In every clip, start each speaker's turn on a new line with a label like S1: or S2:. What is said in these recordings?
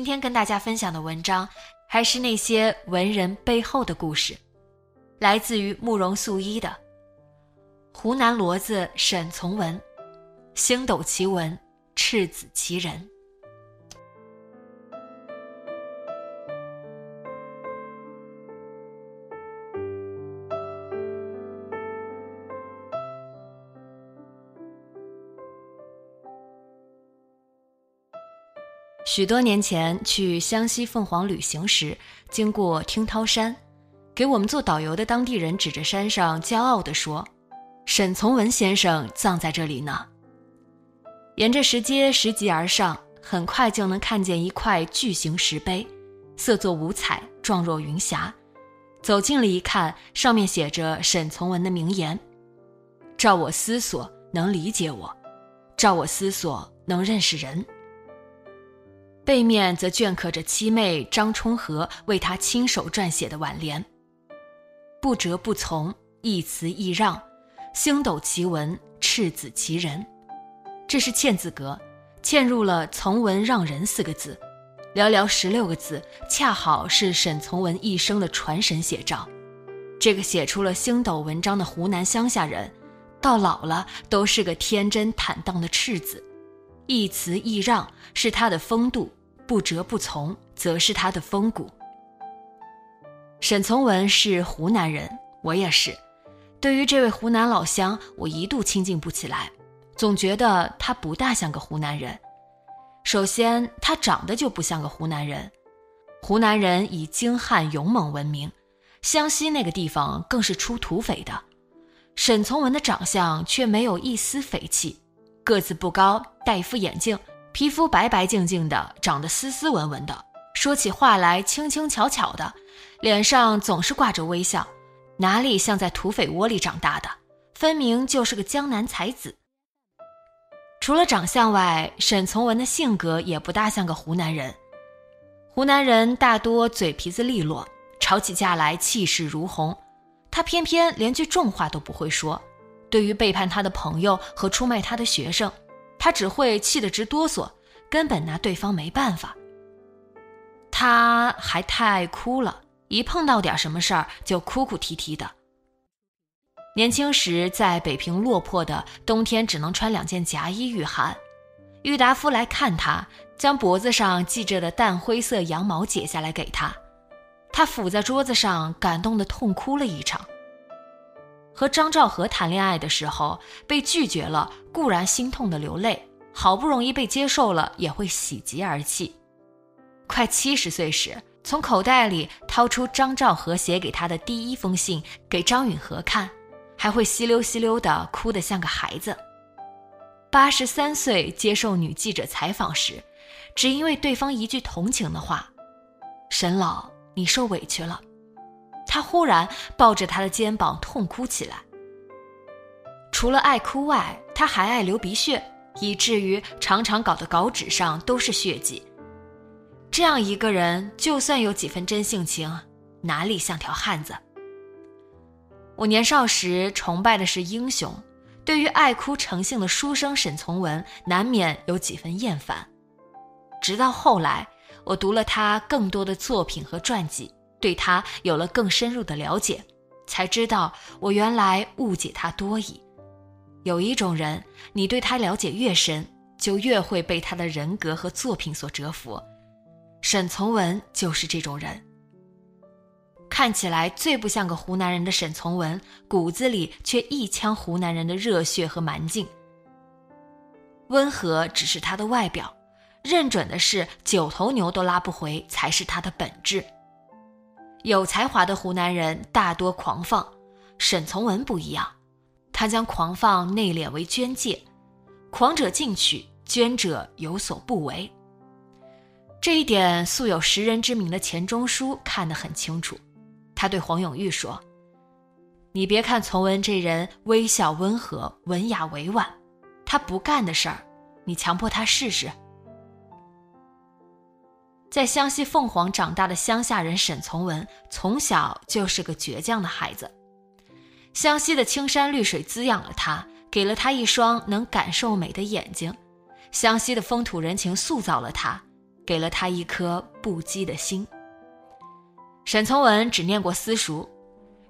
S1: 今天跟大家分享的文章，还是那些文人背后的故事，来自于慕容素一的《湖南骡子沈从文》，星斗奇文，赤子奇人。许多年前去湘西凤凰旅行时，经过听涛山，给我们做导游的当地人指着山上，骄傲地说：“沈从文先生葬在这里呢。”沿着石阶拾级而上，很快就能看见一块巨型石碑，色作五彩，状若云霞。走近了一看，上面写着沈从文的名言：“照我思索，能理解我；照我思索，能认识人。”背面则镌刻着七妹张充和为他亲手撰写的挽联：“不折不从，一词一让，星斗奇文，赤子其人。”这是嵌字格，嵌入了“从文让人”四个字，寥寥十六个字，恰好是沈从文一生的传神写照。这个写出了星斗文章的湖南乡下人，到老了都是个天真坦荡的赤子。一词一让是他的风度。不折不从，则是他的风骨。沈从文是湖南人，我也是。对于这位湖南老乡，我一度亲近不起来，总觉得他不大像个湖南人。首先，他长得就不像个湖南人。湖南人以精悍勇猛闻名，湘西那个地方更是出土匪的。沈从文的长相却没有一丝匪气，个子不高，戴一副眼镜。皮肤白白净净的，长得斯斯文文的，说起话来轻轻巧巧的，脸上总是挂着微笑，哪里像在土匪窝里长大的？分明就是个江南才子。除了长相外，沈从文的性格也不大像个湖南人。湖南人大多嘴皮子利落，吵起架来气势如虹，他偏偏连句重话都不会说。对于背叛他的朋友和出卖他的学生。他只会气得直哆嗦，根本拿对方没办法。他还太爱哭了，一碰到点什么事儿就哭哭啼啼的。年轻时在北平落魄的，冬天只能穿两件夹衣御寒。郁达夫来看他，将脖子上系着的淡灰色羊毛解下来给他，他伏在桌子上，感动的痛哭了一场。和张兆和谈恋爱的时候被拒绝了，固然心痛的流泪；好不容易被接受了，也会喜极而泣。快七十岁时，从口袋里掏出张兆和写给他的第一封信给张允和看，还会稀溜稀溜的哭得像个孩子。八十三岁接受女记者采访时，只因为对方一句同情的话：“沈老，你受委屈了。”他忽然抱着他的肩膀痛哭起来。除了爱哭外，他还爱流鼻血，以至于常常搞得稿纸上都是血迹。这样一个人，就算有几分真性情，哪里像条汉子？我年少时崇拜的是英雄，对于爱哭成性的书生沈从文，难免有几分厌烦。直到后来，我读了他更多的作品和传记。对他有了更深入的了解，才知道我原来误解他多矣。有一种人，你对他了解越深，就越会被他的人格和作品所折服。沈从文就是这种人。看起来最不像个湖南人的沈从文，骨子里却一腔湖南人的热血和蛮劲。温和只是他的外表，认准的是九头牛都拉不回才是他的本质。有才华的湖南人大多狂放，沈从文不一样，他将狂放内敛为捐介，狂者进取，捐者有所不为。这一点素有识人之明的钱钟书看得很清楚。他对黄永玉说：“你别看从文这人微笑温和、文雅委婉，他不干的事儿，你强迫他试试。”在湘西凤凰长大的乡下人沈从文，从小就是个倔强的孩子。湘西的青山绿水滋养了他，给了他一双能感受美的眼睛；湘西的风土人情塑造了他，给了他一颗不羁的心。沈从文只念过私塾，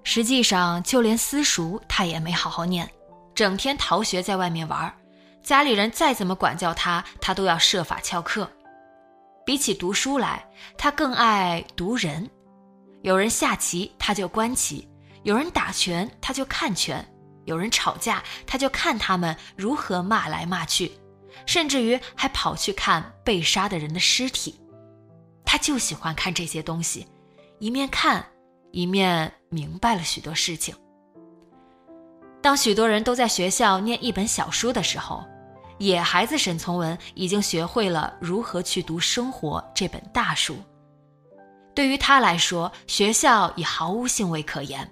S1: 实际上就连私塾他也没好好念，整天逃学在外面玩。家里人再怎么管教他，他都要设法翘课。比起读书来，他更爱读人。有人下棋，他就观棋；有人打拳，他就看拳；有人吵架，他就看他们如何骂来骂去，甚至于还跑去看被杀的人的尸体。他就喜欢看这些东西，一面看，一面明白了许多事情。当许多人都在学校念一本小书的时候，野孩子沈从文已经学会了如何去读生活这本大书。对于他来说，学校已毫无兴味可言。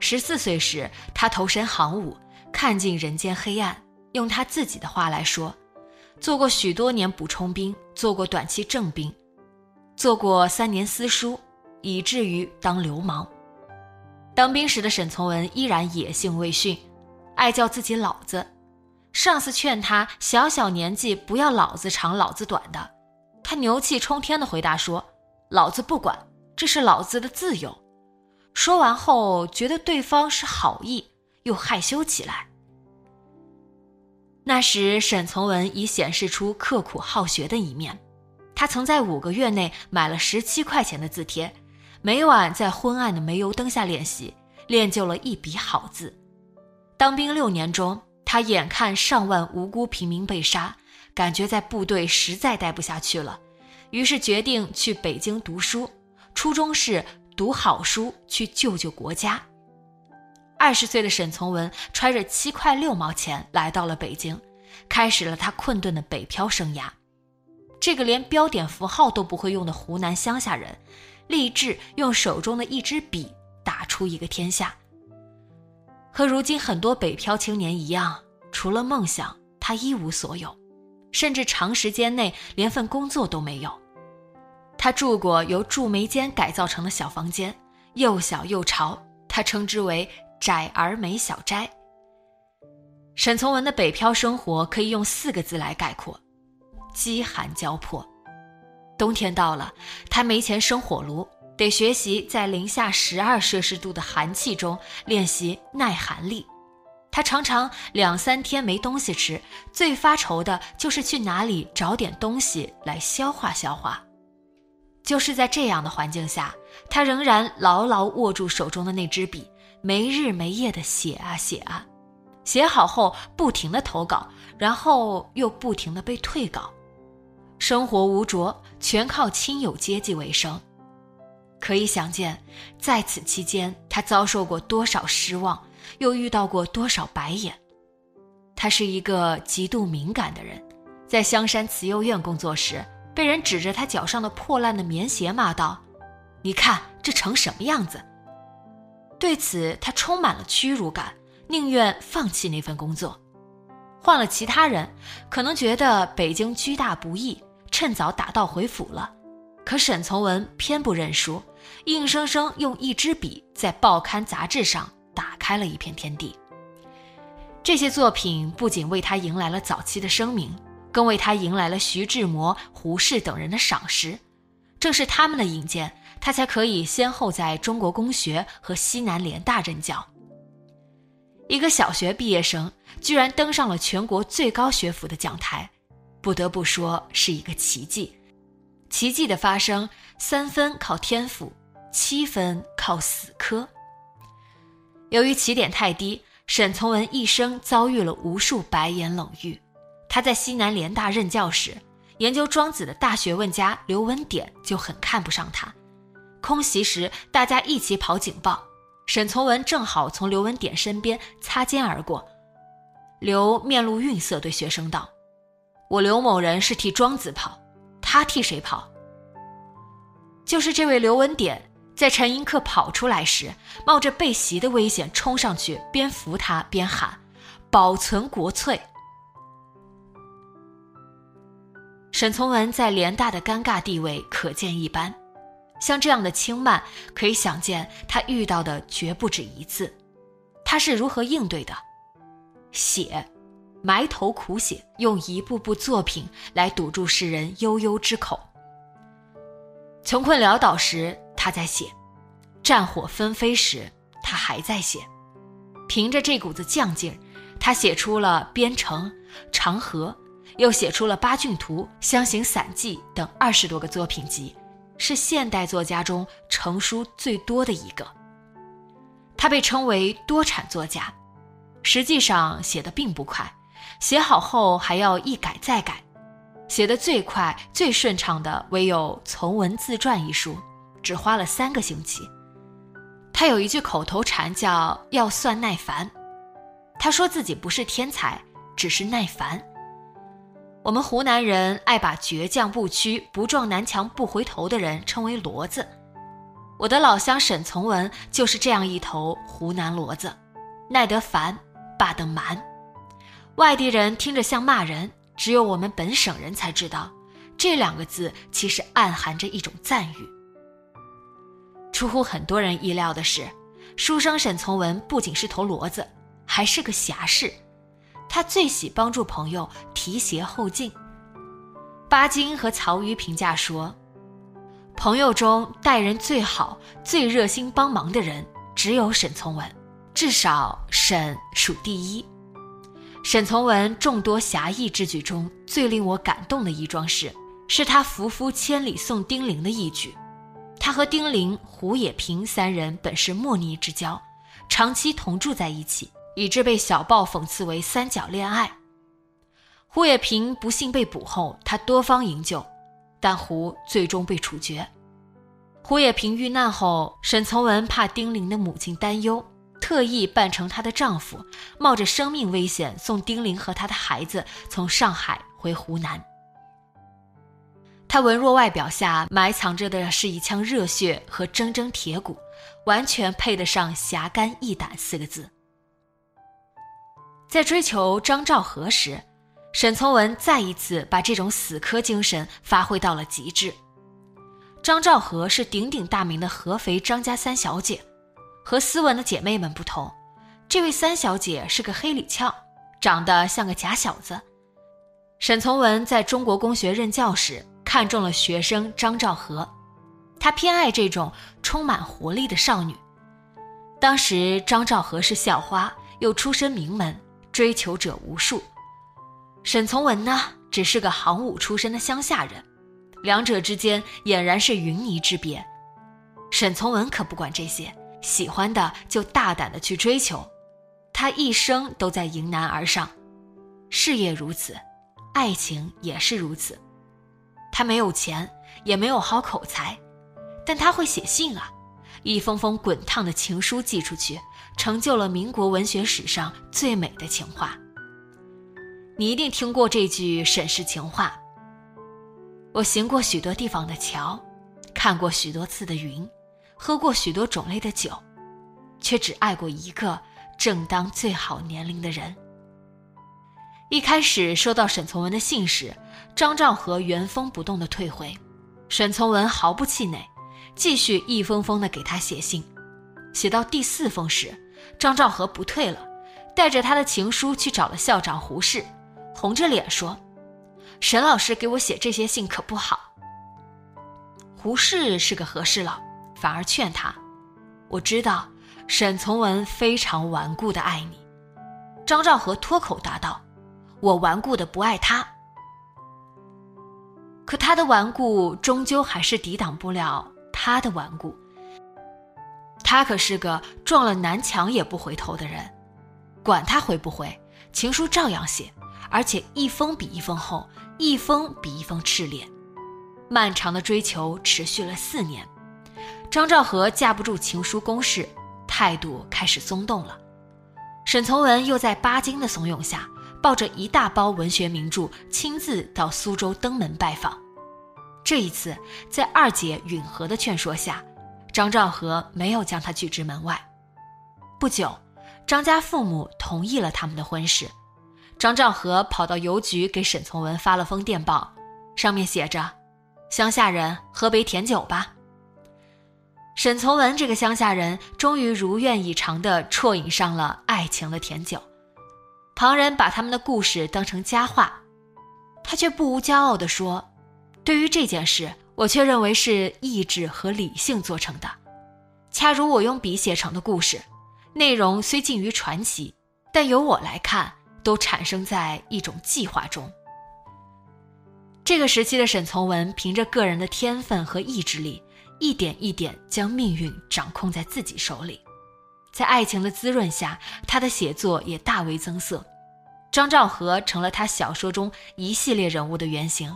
S1: 十四岁时，他投身行伍，看尽人间黑暗。用他自己的话来说，做过许多年补充兵，做过短期正兵，做过三年私塾，以至于当流氓。当兵时的沈从文依然野性未驯，爱叫自己老子。上司劝他小小年纪不要老子长老子短的，他牛气冲天的回答说：“老子不管，这是老子的自由。”说完后，觉得对方是好意，又害羞起来。那时，沈从文已显示出刻苦好学的一面，他曾在五个月内买了十七块钱的字帖，每晚在昏暗的煤油灯下练习，练就了一笔好字。当兵六年中。他眼看上万无辜平民被杀，感觉在部队实在待不下去了，于是决定去北京读书。初衷是读好书，去救救国家。二十岁的沈从文揣着七块六毛钱来到了北京，开始了他困顿的北漂生涯。这个连标点符号都不会用的湖南乡下人，立志用手中的一支笔打出一个天下。和如今很多北漂青年一样，除了梦想，他一无所有，甚至长时间内连份工作都没有。他住过由贮煤间改造成的小房间，又小又潮，他称之为“窄而美小斋”。沈从文的北漂生活可以用四个字来概括：饥寒交迫。冬天到了，他没钱生火炉。得学习在零下十二摄氏度的寒气中练习耐寒力。他常常两三天没东西吃，最发愁的就是去哪里找点东西来消化消化。就是在这样的环境下，他仍然牢牢握住手中的那支笔，没日没夜地写啊写啊。写好后不停地投稿，然后又不停地被退稿，生活无着，全靠亲友接济为生。可以想见，在此期间，他遭受过多少失望，又遇到过多少白眼。他是一个极度敏感的人，在香山慈幼院工作时，被人指着他脚上的破烂的棉鞋骂道：“你看这成什么样子？”对此，他充满了屈辱感，宁愿放弃那份工作。换了其他人，可能觉得北京居大不易，趁早打道回府了。可沈从文偏不认输，硬生生用一支笔在报刊杂志上打开了一片天地。这些作品不仅为他迎来了早期的声名，更为他迎来了徐志摩、胡适等人的赏识。正是他们的引荐，他才可以先后在中国公学和西南联大任教。一个小学毕业生居然登上了全国最高学府的讲台，不得不说是一个奇迹。奇迹的发生，三分靠天赋，七分靠死磕。由于起点太低，沈从文一生遭遇了无数白眼冷遇。他在西南联大任教时，研究庄子的大学问家刘文典就很看不上他。空袭时，大家一起跑警报，沈从文正好从刘文典身边擦肩而过。刘面露愠色，对学生道：“我刘某人是替庄子跑，他替谁跑？就是这位刘文典。”在陈寅恪跑出来时，冒着被袭的危险冲上去，边扶他边喊：“保存国粹。”沈从文在联大的尴尬地位可见一斑。像这样的轻慢，可以想见他遇到的绝不止一次。他是如何应对的？写，埋头苦写，用一部部作品来堵住世人悠悠之口。穷困潦倒时。他在写，战火纷飞时，他还在写。凭着这股子犟劲儿，他写出了《边城》《长河》，又写出了《八骏图》《湘行散记》等二十多个作品集，是现代作家中成书最多的一个。他被称为多产作家，实际上写的并不快，写好后还要一改再改。写的最快、最顺畅的唯有《从文自传》一书。只花了三个星期。他有一句口头禅，叫“要算耐烦”。他说自己不是天才，只是耐烦。我们湖南人爱把倔强不屈、不撞南墙不回头的人称为骡子。我的老乡沈从文就是这样一头湖南骡子，耐得烦，霸得蛮。外地人听着像骂人，只有我们本省人才知道，这两个字其实暗含着一种赞誉。出乎很多人意料的是，书生沈从文不仅是头骡子，还是个侠士。他最喜帮助朋友提携后进。巴金和曹禺评价说：“朋友中待人最好、最热心帮忙的人，只有沈从文，至少沈属第一。”沈从文众多侠义之举中，最令我感动的一桩事，是他扶夫千里送丁玲的一举。他和丁玲、胡也平三人本是莫逆之交，长期同住在一起，以致被小报讽刺为三角恋爱。胡也平不幸被捕后，他多方营救，但胡最终被处决。胡也平遇难后，沈从文怕丁玲的母亲担忧，特意扮成她的丈夫，冒着生命危险送丁玲和她的孩子从上海回湖南。她文弱外表下埋藏着的是一腔热血和铮铮铁骨，完全配得上“侠肝义胆”四个字。在追求张兆和时，沈从文再一次把这种死磕精神发挥到了极致。张兆和是鼎鼎大名的合肥张家三小姐，和斯文的姐妹们不同，这位三小姐是个黑里翘，长得像个假小子。沈从文在中国公学任教时。看中了学生张兆和，他偏爱这种充满活力的少女。当时张兆和是校花，又出身名门，追求者无数。沈从文呢，只是个行伍出身的乡下人，两者之间俨然是云泥之别。沈从文可不管这些，喜欢的就大胆的去追求，他一生都在迎难而上，事业如此，爱情也是如此。他没有钱，也没有好口才，但他会写信啊，一封封滚烫的情书寄出去，成就了民国文学史上最美的情话。你一定听过这句沈氏情话：我行过许多地方的桥，看过许多次的云，喝过许多种类的酒，却只爱过一个正当最好年龄的人。一开始收到沈从文的信时。张兆和原封不动地退回，沈从文毫不气馁，继续一封封地给他写信。写到第四封时，张兆和不退了，带着他的情书去找了校长胡适，红着脸说：“沈老师给我写这些信可不好。”胡适是个和事佬，反而劝他：“我知道沈从文非常顽固的爱你，张兆和脱口答道：“我顽固的不爱他。”可他的顽固终究还是抵挡不了他的顽固。他可是个撞了南墙也不回头的人，管他回不回，情书照样写，而且一封比一封厚，一封比一封炽烈。漫长的追求持续了四年，张兆和架不住情书攻势，态度开始松动了。沈从文又在巴金的怂恿下。抱着一大包文学名著，亲自到苏州登门拜访。这一次，在二姐允和的劝说下，张兆和没有将他拒之门外。不久，张家父母同意了他们的婚事。张兆和跑到邮局给沈从文发了封电报，上面写着：“乡下人，喝杯甜酒吧。”沈从文这个乡下人，终于如愿以偿地啜饮上了爱情的甜酒。旁人把他们的故事当成佳话，他却不无骄傲地说：“对于这件事，我却认为是意志和理性做成的。恰如我用笔写成的故事，内容虽近于传奇，但由我来看，都产生在一种计划中。”这个时期的沈从文，凭着个人的天分和意志力，一点一点将命运掌控在自己手里。在爱情的滋润下，他的写作也大为增色。张兆和成了他小说中一系列人物的原型，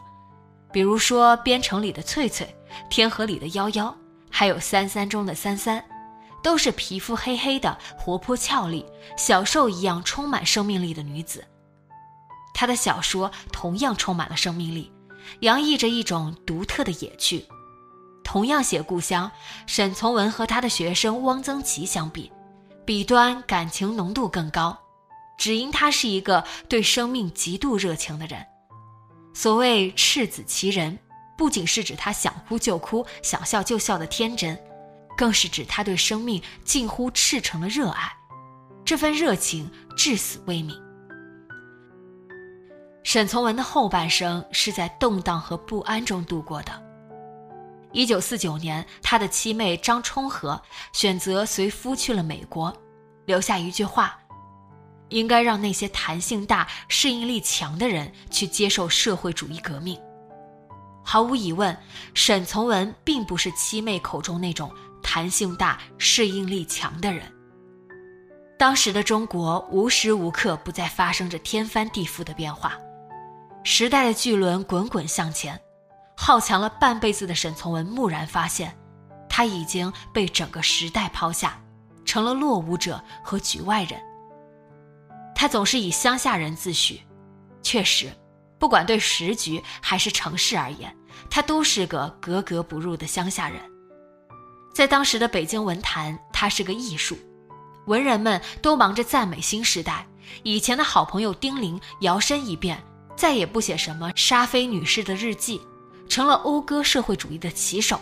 S1: 比如说《边城》里的翠翠，《天河》里的夭夭，还有《三三》中的三三，都是皮肤黑黑的、活泼俏丽、小兽一样充满生命力的女子。他的小说同样充满了生命力，洋溢着一种独特的野趣。同样写故乡，沈从文和他的学生汪曾祺相比。笔端感情浓度更高，只因他是一个对生命极度热情的人。所谓赤子其人，不仅是指他想哭就哭、想笑就笑的天真，更是指他对生命近乎赤诚的热爱。这份热情至死未泯。沈从文的后半生是在动荡和不安中度过的。一九四九年，他的七妹张充和选择随夫去了美国，留下一句话：“应该让那些弹性大、适应力强的人去接受社会主义革命。”毫无疑问，沈从文并不是七妹口中那种弹性大、适应力强的人。当时的中国无时无刻不在发生着天翻地覆的变化，时代的巨轮滚滚向前。好强了半辈子的沈从文蓦然发现，他已经被整个时代抛下，成了落伍者和局外人。他总是以乡下人自诩，确实，不管对时局还是城市而言，他都是个格格不入的乡下人。在当时的北京文坛，他是个艺术，文人们都忙着赞美新时代。以前的好朋友丁玲摇身一变，再也不写什么沙菲女士的日记。成了讴歌社会主义的旗手，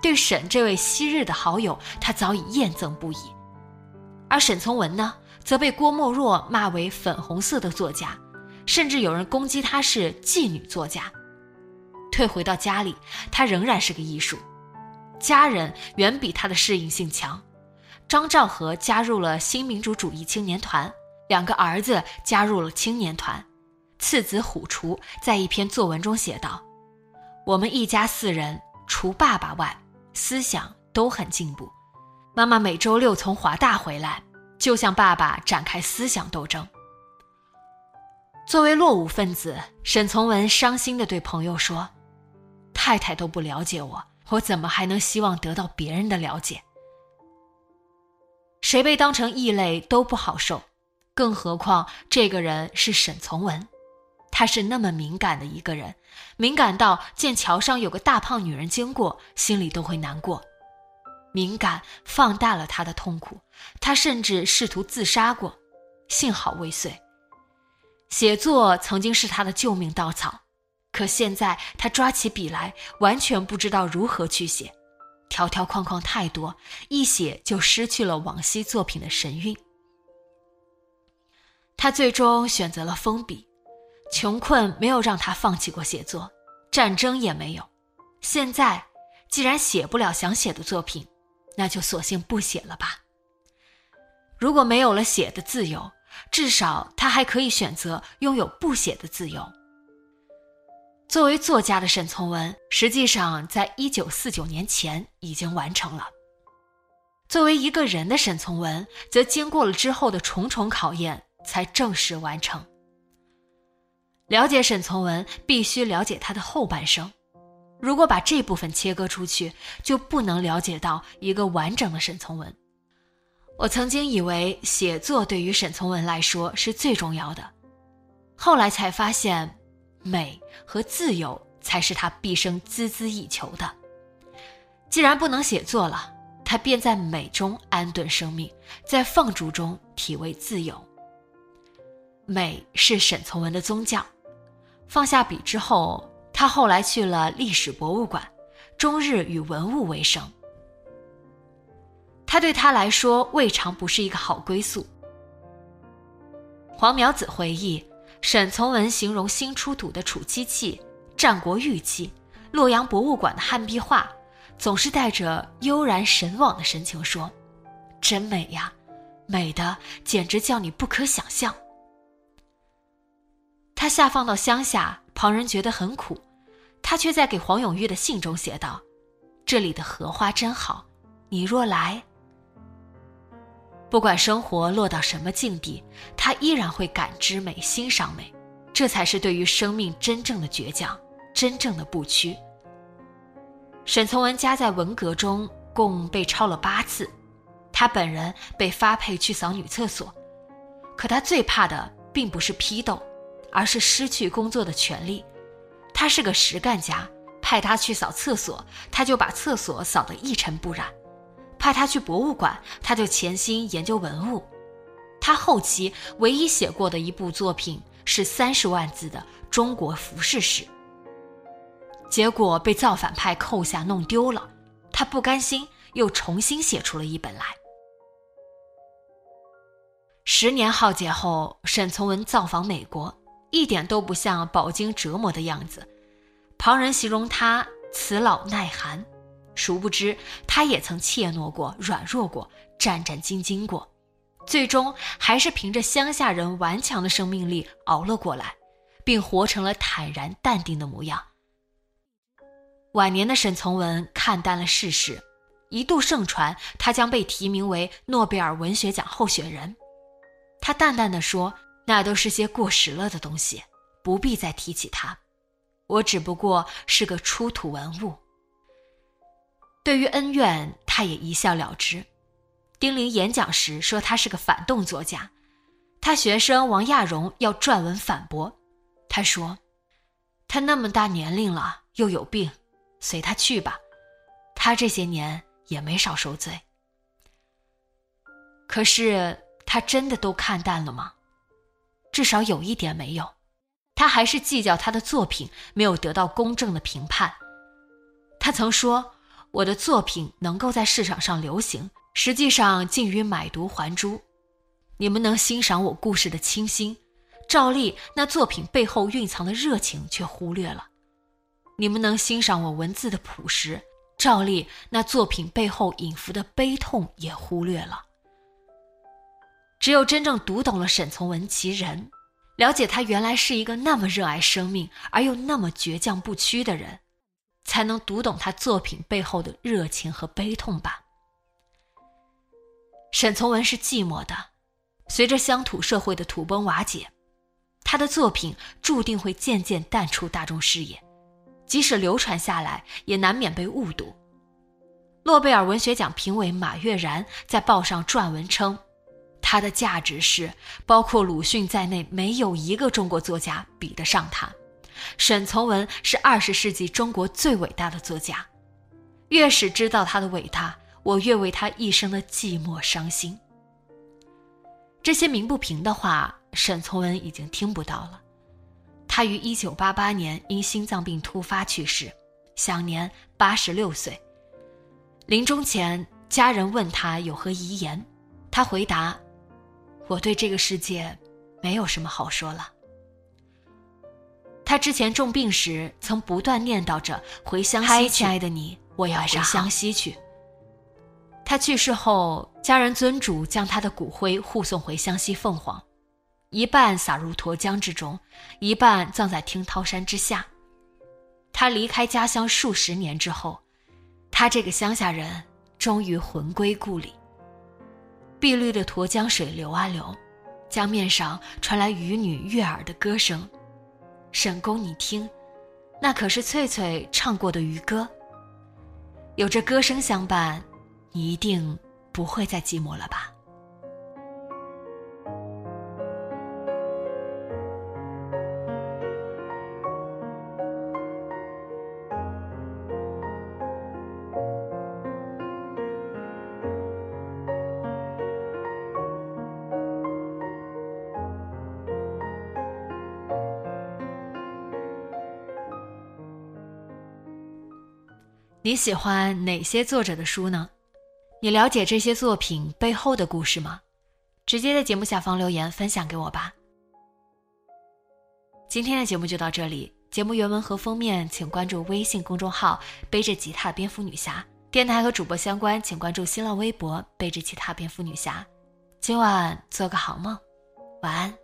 S1: 对沈这位昔日的好友，他早已厌憎不已。而沈从文呢，则被郭沫若骂为粉红色的作家，甚至有人攻击他是妓女作家。退回到家里，他仍然是个艺术，家人远比他的适应性强。张兆和加入了新民主主义青年团，两个儿子加入了青年团，次子虎雏在一篇作文中写道。我们一家四人，除爸爸外，思想都很进步。妈妈每周六从华大回来，就向爸爸展开思想斗争。作为落伍分子，沈从文伤心地对朋友说：“太太都不了解我，我怎么还能希望得到别人的了解？谁被当成异类都不好受，更何况这个人是沈从文。”他是那么敏感的一个人，敏感到见桥上有个大胖女人经过，心里都会难过。敏感放大了他的痛苦，他甚至试图自杀过，幸好未遂。写作曾经是他的救命稻草，可现在他抓起笔来，完全不知道如何去写，条条框框太多，一写就失去了往昔作品的神韵。他最终选择了封笔。穷困没有让他放弃过写作，战争也没有。现在既然写不了想写的作品，那就索性不写了吧。如果没有了写的自由，至少他还可以选择拥有不写的自由。作为作家的沈从文，实际上在一九四九年前已经完成了；作为一个人的沈从文，则经过了之后的重重考验才正式完成。了解沈从文，必须了解他的后半生。如果把这部分切割出去，就不能了解到一个完整的沈从文。我曾经以为写作对于沈从文来说是最重要的，后来才发现，美和自由才是他毕生孜孜以求的。既然不能写作了，他便在美中安顿生命，在放逐中体味自由。美是沈从文的宗教。放下笔之后，他后来去了历史博物馆，终日与文物为生。他对他来说，未尝不是一个好归宿。黄苗子回忆，沈从文形容新出土的楚漆器、战国玉器、洛阳博物馆的汉壁画，总是带着悠然神往的神情说：“真美呀，美的简直叫你不可想象。”他下放到乡下，旁人觉得很苦，他却在给黄永玉的信中写道：“这里的荷花真好，你若来。”不管生活落到什么境地，他依然会感知美、欣赏美，这才是对于生命真正的倔强，真正的不屈。沈从文家在文革中共被抄了八次，他本人被发配去扫女厕所，可他最怕的并不是批斗。而是失去工作的权利。他是个实干家，派他去扫厕所，他就把厕所扫得一尘不染；派他去博物馆，他就潜心研究文物。他后期唯一写过的一部作品是三十万字的《中国服饰史》，结果被造反派扣下，弄丢了。他不甘心，又重新写出了一本来。十年浩劫后，沈从文造访美国。一点都不像饱经折磨的样子，旁人形容他慈老耐寒，殊不知他也曾怯懦过、软弱过、战战兢兢过，最终还是凭着乡下人顽强的生命力熬了过来，并活成了坦然淡定的模样。晚年的沈从文看淡了世事，一度盛传他将被提名为诺贝尔文学奖候选人，他淡淡的说。那都是些过时了的东西，不必再提起它。我只不过是个出土文物。对于恩怨，他也一笑了之。丁玲演讲时说他是个反动作家，他学生王亚荣要撰文反驳，他说：“他那么大年龄了，又有病，随他去吧。他这些年也没少受罪。”可是他真的都看淡了吗？至少有一点没有，他还是计较他的作品没有得到公正的评判。他曾说：“我的作品能够在市场上流行，实际上近于买椟还珠。你们能欣赏我故事的清新，照例那作品背后蕴藏的热情却忽略了；你们能欣赏我文字的朴实，照例那作品背后隐伏的悲痛也忽略了。”只有真正读懂了沈从文其人，了解他原来是一个那么热爱生命而又那么倔强不屈的人，才能读懂他作品背后的热情和悲痛吧。沈从文是寂寞的，随着乡土社会的土崩瓦解，他的作品注定会渐渐淡出大众视野，即使流传下来，也难免被误读。诺贝尔文学奖评委马悦然在报上撰文称。他的价值是，包括鲁迅在内，没有一个中国作家比得上他。沈从文是二十世纪中国最伟大的作家。越是知道他的伟大，我越为他一生的寂寞伤心。这些鸣不平的话，沈从文已经听不到了。他于一九八八年因心脏病突发去世，享年八十六岁。临终前，家人问他有何遗言，他回答。我对这个世界没有什么好说了。他之前重病时曾不断念叨着回湘西去，亲爱的你，我要回湘西去。他去世后，家人尊主将他的骨灰护送回湘西凤凰，一半撒入沱江之中，一半葬在听涛山之下。他离开家乡数十年之后，他这个乡下人终于魂归故里。碧绿的沱江水流啊流，江面上传来渔女悦耳的歌声。沈公，你听，那可是翠翠唱过的渔歌。有着歌声相伴，你一定不会再寂寞了吧？你喜欢哪些作者的书呢？你了解这些作品背后的故事吗？直接在节目下方留言分享给我吧。今天的节目就到这里，节目原文和封面请关注微信公众号“背着吉他蝙蝠女侠”，电台和主播相关请关注新浪微博“背着吉他蝙蝠女侠”。今晚做个好梦，晚安。